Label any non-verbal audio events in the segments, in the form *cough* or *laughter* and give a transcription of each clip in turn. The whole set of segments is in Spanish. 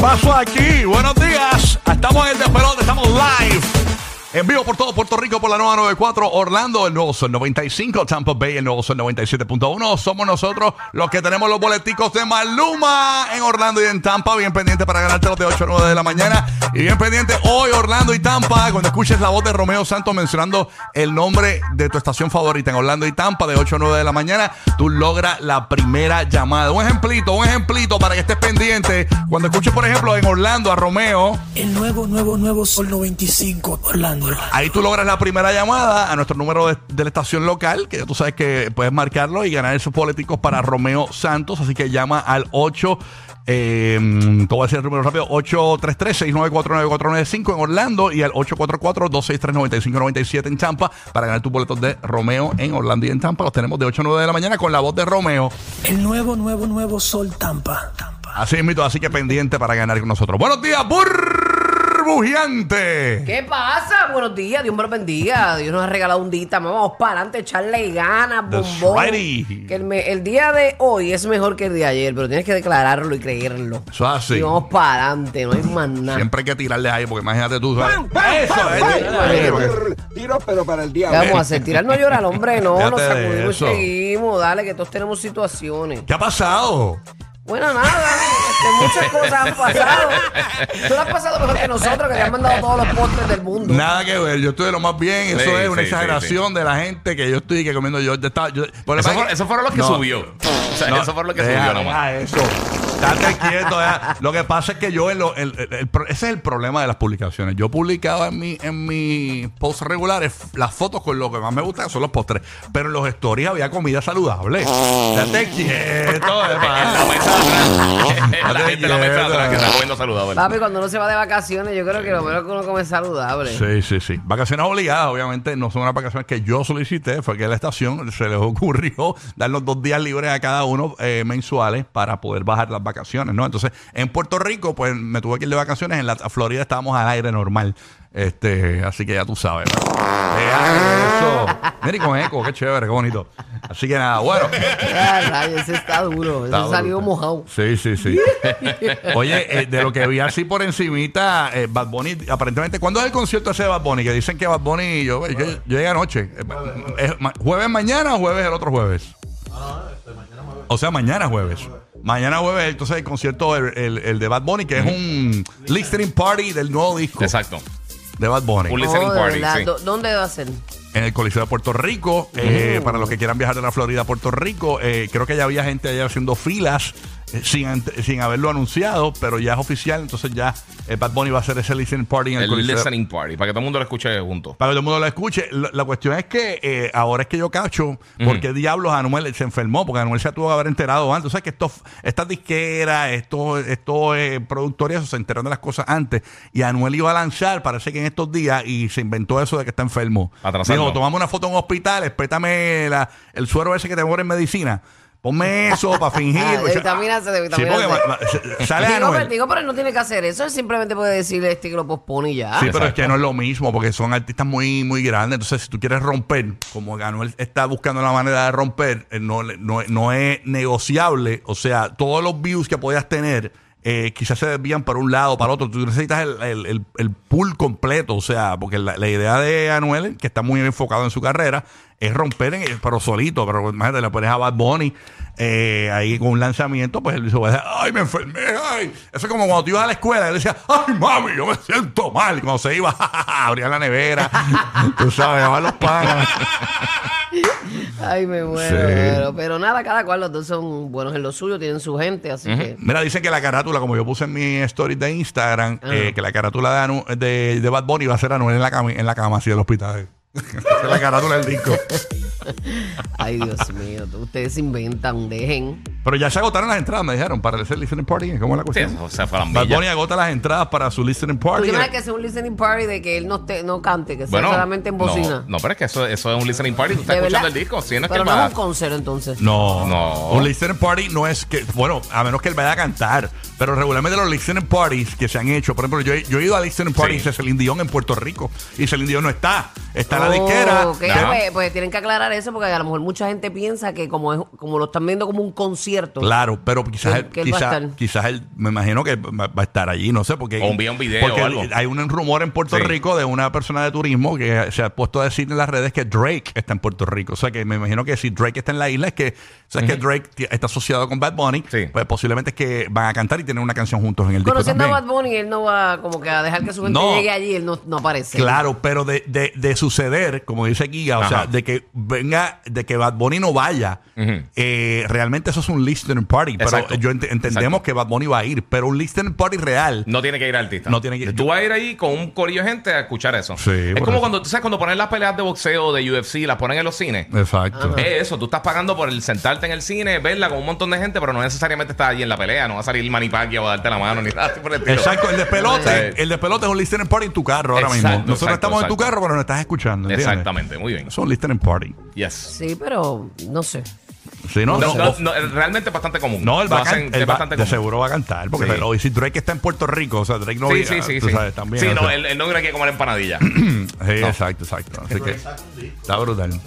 Paso aquí, buenos días. Estamos en el estamos live. En vivo por todo Puerto Rico por la nueva 94, Orlando, el nuevo Sol 95, Tampa Bay, el nuevo Sol 97.1. Somos nosotros los que tenemos los boleticos de Maluma en Orlando y en Tampa. Bien pendiente para ganarte los de 8 a 9 de la mañana. Y bien pendiente hoy, Orlando y Tampa, cuando escuches la voz de Romeo Santos mencionando el nombre de tu estación favorita en Orlando y Tampa de 8 a 9 de la mañana, tú logras la primera llamada. Un ejemplito, un ejemplito para que estés pendiente. Cuando escuches, por ejemplo, en Orlando a Romeo. El nuevo, nuevo, nuevo Sol 95, Orlando. Ahí tú logras la primera llamada a nuestro número de, de la estación local, que ya tú sabes que puedes marcarlo y ganar esos políticos para Romeo Santos. Así que llama al 8. Eh, te voy a decir el número rápido: 833-694-9495 en Orlando y al 844-263-9597 en Tampa para ganar tus boletos de Romeo en Orlando y en Tampa. Los tenemos de 8 a 9 de la mañana con la voz de Romeo. El nuevo, nuevo, nuevo Sol Tampa. Tampa. Así mismo, así que pendiente para ganar con nosotros. Buenos días, burbujeante. ¿Qué pasa? Buenos días, Dios me lo bendiga. Dios nos ha regalado un día. Vamos para adelante, echarle ganas, That's bombón. righty. Que el, me- el día de hoy es mejor que el de ayer, pero tienes que declararlo y creerlo. Eso es así. Y vamos para adelante, no hay más nada. Siempre hay que tirarle ahí, porque imagínate tú. ¿sabes? Eso, ¡Pam! eh. Tiro, pero para el ¿Qué diablo. vamos a hacer? Tirar no llora al hombre, no, nos de sacudimos y eso. seguimos. Dale, que todos tenemos situaciones. ¿Qué ha pasado? Bueno, nada, este, muchas cosas han pasado. *laughs* Tú lo has pasado mejor que nosotros, que te han mandado todos los postres del mundo. Nada que ver, yo estoy de lo más bien. Eso Sí, es una sí, sí, exageración de la gente que yo estoy que comiendo yo. yo estaba- yo- por Eso, fue- eso fueron los que No, subió. O sea, no, eso fueron los que deja, subió nomás. eso. Estate quieto. deja. Lo que pasa es que yo, en lo- el- el- el pro- ese es el problema de las publicaciones. Yo publicaba en mi, en mis posts regulares las fotos con lo que más me gusta, que son los postres. Pero en los stories había comida saludable. Estate quieto, la mesa atrás. *laughs* la gente en la mesa atrás que está comiendo saludable. Papi, cuando uno se va de vacaciones, yo creo que lo menos que uno come es saludable. Sí, sí, sí. Vacaciones obligadas, obviamente, no son unas vacaciones que yo solicité, fue que la estación se les ocurrió *laughs* darnos dos días libres a cada uno eh, mensuales para poder bajar las vacaciones, ¿no? Entonces, en Puerto Rico, pues me tuve que ir de vacaciones, en la Florida estábamos al aire normal. Este, así que ya tú sabes. ¿no? Deja eso. Mira, y con eco, qué chévere, qué bonito. Así que nada, bueno. *laughs* Rayos, ese está duro. Está Ese salió mojado. Sí, sí, sí. *laughs* Oye, eh, de lo que vi así por encimita, eh, Bad Bunny, aparentemente, ¿cuándo es el concierto ese de Bad Bunny? Que dicen que Bad Bunny, yo, yo, yo llegué anoche. Eh, ¿es ma- ¿Jueves mañana o jueves el otro jueves? O sea, mañana jueves. Mañana jueves, entonces el concierto, el, el- el de Bad Bunny, que es un listening party del nuevo disco Exacto. De Bad Bunny. Un listening Oh, de party, verdad. sí. ¿Dó- ¿Dónde va a ser? en el Coliseo de Puerto Rico. eh, para los que quieran viajar de la Florida a Puerto Rico, eh, creo que ya había gente allá haciendo filas sin, sin haberlo anunciado, pero ya es oficial. Entonces ya eh, Bad Bunny va a hacer ese listening party en el, El Coliseo. listening party, para que todo el mundo lo escuche junto. Para que todo el mundo lo escuche. La, la cuestión es que eh, ahora es que yo cacho por qué diablos Anuel se enfermó, porque Anuel se tuvo que haber enterado antes. O sea que estos, estas disqueras, estos, estos eh, productores se enteraron de las cosas antes. Y Anuel iba a lanzar, parece que en estos días, y se inventó eso de que está enfermo. Atrasarlo. Dijo, tomamos una foto en un hospital, espétame la- el suero ese que te muere en medicina. Ponme eso para *laughs* fingir. Ah, de O sea, vitamina C, de sí, vitamina porque C. ma- ma- se- sale Digo, Anuel. pero, digo, pero él no tiene que hacer eso. Él simplemente puede decirle este que lo pospone y ya. Sí, pero es que no es lo mismo, porque son artistas muy, muy grandes. Entonces, si tú quieres romper, como Anuel está buscando la manera de romper, eh, no, le- no, no es negociable. O sea, todos los views que podías tener, eh, quizás se desvían para un lado, para otro. Tú necesitas el, el, el- el pool completo. O sea, porque la, la idea de Anuel, que está muy enfocado en su carrera, es romper, en- pero solito. Pero imagínate, le pones a Bad Bunny eh, ahí con un lanzamiento, pues él dice, ay, me enfermé, ay. Eso es como cuando tú ibas a la escuela, él decía, ay, mami, yo me siento mal. Y cuando se iba, *laughs* abría la nevera, *laughs* tú sabes, llevaba los panes. Ay, me muero. Sí. Pero, pero nada, cada cual, los dos son buenos en lo suyo, tienen su gente, así que. Mira, dicen que la carátula, como yo puse en mi story de Instagram, eh, que la carátula de, Anu- de, de Bad Bunny va a ser Anuel en la cama, en la cama así del hospital. *laughs* Esa es la carátula del disco. *laughs* Ay, Dios mío, ustedes inventan, dejen. Pero ya se agotaron las entradas, me dijeron, para ese listening party. ¿Cómo es la cuestión? eso se fue a la Bad. Bunny agota las entradas para su listening ¿Tú party. imaginas que sea un listening party de que él no, te, no cante, que sea Bueno, solamente en bocina? No, no, pero es que eso, eso es un listening party. Tú estás ¿De escuchando verdad? el disco. Sí, no es pero que no va- es un concierto entonces. No, No. Un listening party no es que, bueno, a menos que él vaya a cantar, pero regularmente los listening parties que se han hecho, por ejemplo, yo, he- yo he ido a listening parties Sí. de Celine Dion en Puerto Rico y Celine Dion no está, está la Oh, disquera. ok, que- Ajá. pues, pues tienen que aclarar aclarar eso porque a lo mejor mucha gente piensa que como es, como lo están viendo como un concierto. Claro, pero quizás, Que- él, que él va a quizás, estar. quizás él, me imagino que va va a estar allí, no sé, porque... O envía un video porque o algo. hay un rumor en Puerto Sí. Rico de una persona de turismo que se ha puesto a decir en las redes que Drake está en Puerto Rico. O sea, que me imagino que si Drake está en la isla es que, o sea, es que Drake está asociado con Bad Bunny, Sí. pues posiblemente es que van a cantar y tener una canción juntos en el disco Conociendo a también. Bad Bunny, él no va como que a dejar que su gente No. llegue allí, él no, no aparece. Claro, pero de, de, de suceder, como dice Giga, o Ajá. sea, de que venga, de que Bad Bunny no vaya, eh, realmente eso es un listening party. Pero yo ent- entendemos Exacto. que Bad Bunny va a ir, pero un listening party real. No tiene que ir artista. No tiene que- Tú vas a ir ahí con un corillo de gente a escuchar eso. Sí, es como eso. cuando, tú sabes, cuando ponen las peleas de boxeo de UFC, las ponen en los cines. Exacto. Es eso, tú estás pagando por el sentarte en el cine, verla con un montón de gente, pero no necesariamente estás allí en la pelea, no va a salir Manny Pacquiao a darte la mano ni nada *laughs* por el estilo. Exacto, el despelote, el despelote es un listening party en tu carro ahora Exacto, mismo. Nosotros exacto, estamos en tu carro, pero nos estás escuchando. ¿entiendes? Exactamente, muy bien. Es un listening party. Yes. Sí, pero no sé. Sí, ¿no? No, No, no, no, realmente es bastante común. no, él Lo va hacen- es va- bastante de común. seguro va a cantar. Porque Sí. pero, y si Drake está en Puerto Rico, o sea, Drake no Sí, viene, sí, sí, tú sí. sabes, también. sí, no, sea. él, él no viene aquí a comer empanadilla. *clears throat* Sí, exacto, exacto. Así que está brutal.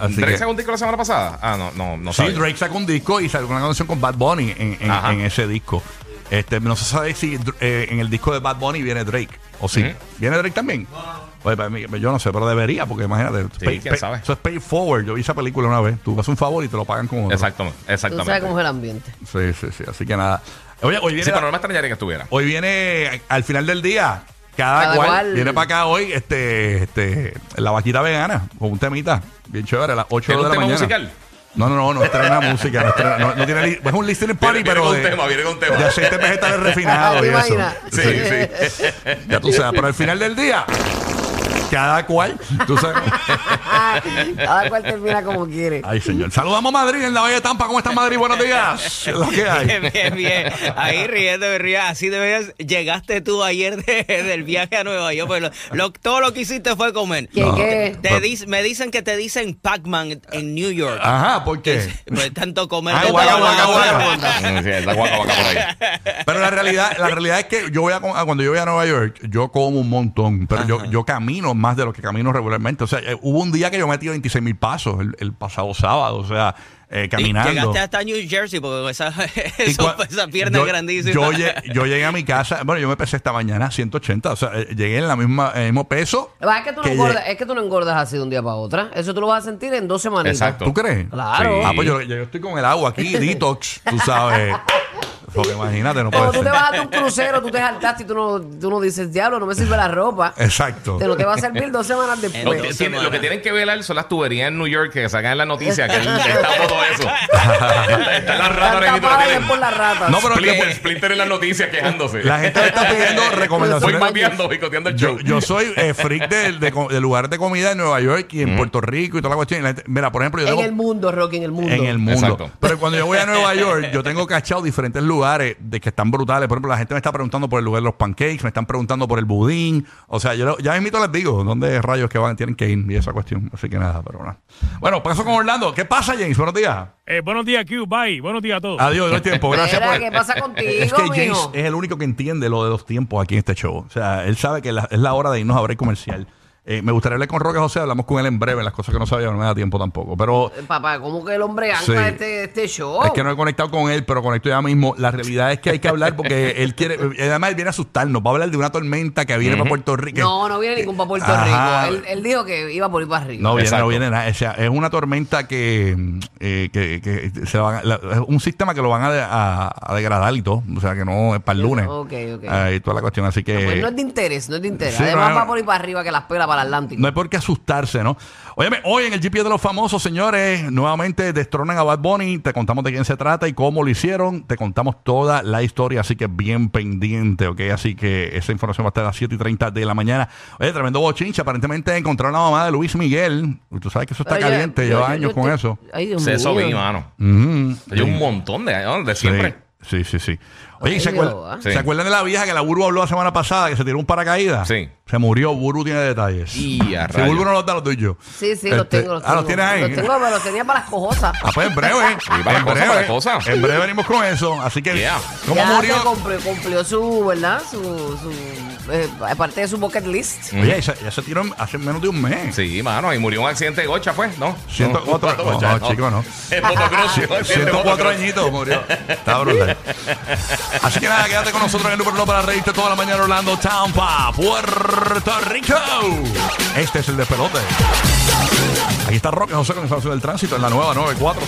Así ¿Drake que- sacó un disco la semana pasada? Ah, no, no, no Sí, sabía. Drake sacó un disco y sacó una canción con Bad Bunny en, en- en ese disco. Este, no se sabe si eh, en el disco de Bad Bunny viene Drake o sí. ¿Viene Drake también? Para mí, yo no sé, pero debería, porque imagínate. Sí, quién sabe. Eso es pay forward. Yo vi esa película una vez. Tú haces un favor y te lo pagan con otro. Exactamente, Tú sabes exactamente. cómo es el ambiente. Sí, sí, sí. Así que nada. Oye, hoy viene, Sí, pero no me extrañaría que estuviera. hoy viene al final del día. Cada, Cada cual, cual- viene para acá hoy este, este, la vaquita vegana con un temita bien chévere a las 8 de ¿Tiene la mañana. musical? No, no, no, no estrena *laughs* música, no, estrena- no, no tiene es un listening party, Viene- viene pero con de, un tema, viene con un tema. de aceites vegetales refinados *laughs* ¿Te y eso. imaginas? Sí, sí. Ya tú sabes, pero al final del día, cada cual, tú sabes. *laughs* Cada cual termina como quiere. Ay, señor. Saludamos a Madrid en la Valle de Tampa. ¿Cómo está Madrid? Buenos días. ¿Qué es lo que hay? Bien, bien, bien. Ahí riendo, ríe. Así debías. Llegaste tú ayer de- del viaje a Nueva York. Pues lo- lo- todo lo que hiciste fue comer. ¿Qué, No. qué? Te me dicen que te dicen Pac-Man en New York. Ajá, ¿por qué? Pues tanto comer. Ah, de guaca, guaca, *laughs* guaca. Sí, está guaca, guaca por ahí. Pero la realidad, la realidad es que yo voy a, a- cuando yo voy a Nueva York, yo como un montón, pero yo, yo camino más de lo que camino regularmente. O sea, eh, hubo un día que yo metí 26 mil pasos el, el pasado sábado, o sea, eh, Y caminando. Llegaste hasta New Jersey porque esa, *laughs* eso- cua- esa pierna yo- es grandísima. Yo, lle- yo llegué a mi casa, bueno, yo me pesé esta mañana 180, o sea, eh, llegué en la misma, el mismo peso. Es que, tú no que engordas, lle- es que tú no engordas así de un día para otro. Eso tú lo vas a sentir en dos semanas. Exacto. ¿Tú crees? Claro. Sí. Ah, pues yo, yo estoy con el agua aquí, detox, tú sabes. *laughs* Porque imagínate, no puede tú te ser. vas a un crucero, tú te saltaste y tú no, tú no dices, diablo, no me sirve la ropa. Exacto. Te no te va a servir dos semanas Lo después. que, Dos tiene- lo que tienen que velar son las tuberías en New York que sacan en la noticia que él está todo eso. está, está la rata ahora Están mismo, tapadas tienen ya por las ratas. No, pero que- Splinter, Splinter en las noticias quejándose. La gente me está pidiendo recomendaciones. boicoteando el show. Yo, yo soy eh, freak de, de, co- de lugares de comida en Nueva York y en Puerto Rico y toda la cuestión. Y la gente- mira, por ejemplo, yo en tengo el mundo, Rocky, en el mundo. en el mundo. Exacto. Pero cuando yo voy a Nueva York, yo tengo cachado diferentes lugares de que están brutales. Por ejemplo, la gente me está preguntando por el lugar de los pancakes, me están preguntando por el budín. O sea, yo lo- ya mismito les digo dónde rayos que van, tienen que ir y esa cuestión. Así que nada, pero nada. Bueno, paso con Orlando. ¿Qué pasa, James? Buenos días. Eh, buenos días, Q. Bye. Buenos días a todos. Adiós, no hay tiempo. *laughs* Gracias por ¿qué pasa contigo, *laughs* Es que James mijo? es el único que entiende lo de los tiempos aquí en este show. O sea, él sabe que la- es la hora de irnos a break comercial. Eh, me gustaría hablar con Roque José, hablamos con él en breve, las cosas que no sabía, no me da tiempo tampoco. Pero Papá, ¿cómo que el hombre Sí. ancla este, este show? es que no he conectado con él, pero conecto ya mismo. La realidad es que hay que hablar porque *laughs* él quiere, eh, además él viene a asustarnos. Va a hablar de una tormenta que viene para Puerto Rico. No, no viene ningún para Puerto Ajá. Rico. Él, él dijo que iba por ir para arriba. No viene, Exacto. no viene nada. O sea, es una tormenta que, eh, que, que se van a- la- es un sistema que lo van a, de- a- a degradar y todo. O sea, que no es para el lunes. Ok, ok. Ahí toda la cuestión. Así que. Pues no es de interés, no es de interés. Sí, Además no, va por ir para arriba que las pela para Atlántico. No hay por qué asustarse, ¿no? Óyeme, hoy en el GPS de los famosos, señores, nuevamente destronan a Bad Bunny. Te contamos de quién se trata y cómo lo hicieron. Te contamos toda la historia, así que bien pendiente, ¿ok? Así que esa información va a estar a las 7 y 30 de la mañana. Oye, tremendo bochincha. Aparentemente encontraron a la mamá de Luis Miguel. Tú sabes que eso está caliente, yo- lleva yo- años yo con te- eso. Ay, Dios eso mío. vi, mano. Hay un montón de años, de siempre. Sí, sí, sí. sí. Oye, ¿y ¿se, Dios, ah. Sí. ¿se acuerdan de la vieja que la Burbu habló la semana pasada que se tiró un paracaídas? Sí. Se murió, Burbu tiene detalles. Y a si rayos. Burbu no los da, los doy yo. Sí, sí, los Este, tengo. Los ah, ¿los tengo. tienes ahí? Los tengo, pero los tenía para las cojosas. Ah, pues en breve. *laughs* Sí, para en breve. para la cosa. En breve venimos con eso. Así que, Yeah. ¿cómo ya murió? se cumplió, cumplió su, ¿verdad? Su, su eh, aparte de su bucket list. Oye, ella, ella se tiró en- hace menos de un mes. Sí, mano, y murió en un accidente de gocha, pues, ¿no? 104 No, no, gocha, no, chico, no. *laughs* Es motocross, *laughs* sí, accidente de 104 motocross. añitos murió. Está brutal. Así que nada, quédate con nosotros en el Número Uno para reírte toda la mañana Orlando, Tampa, Puerto Rico. Este es el despelote. Ahí está Roque José con información del tránsito en la nueva 94.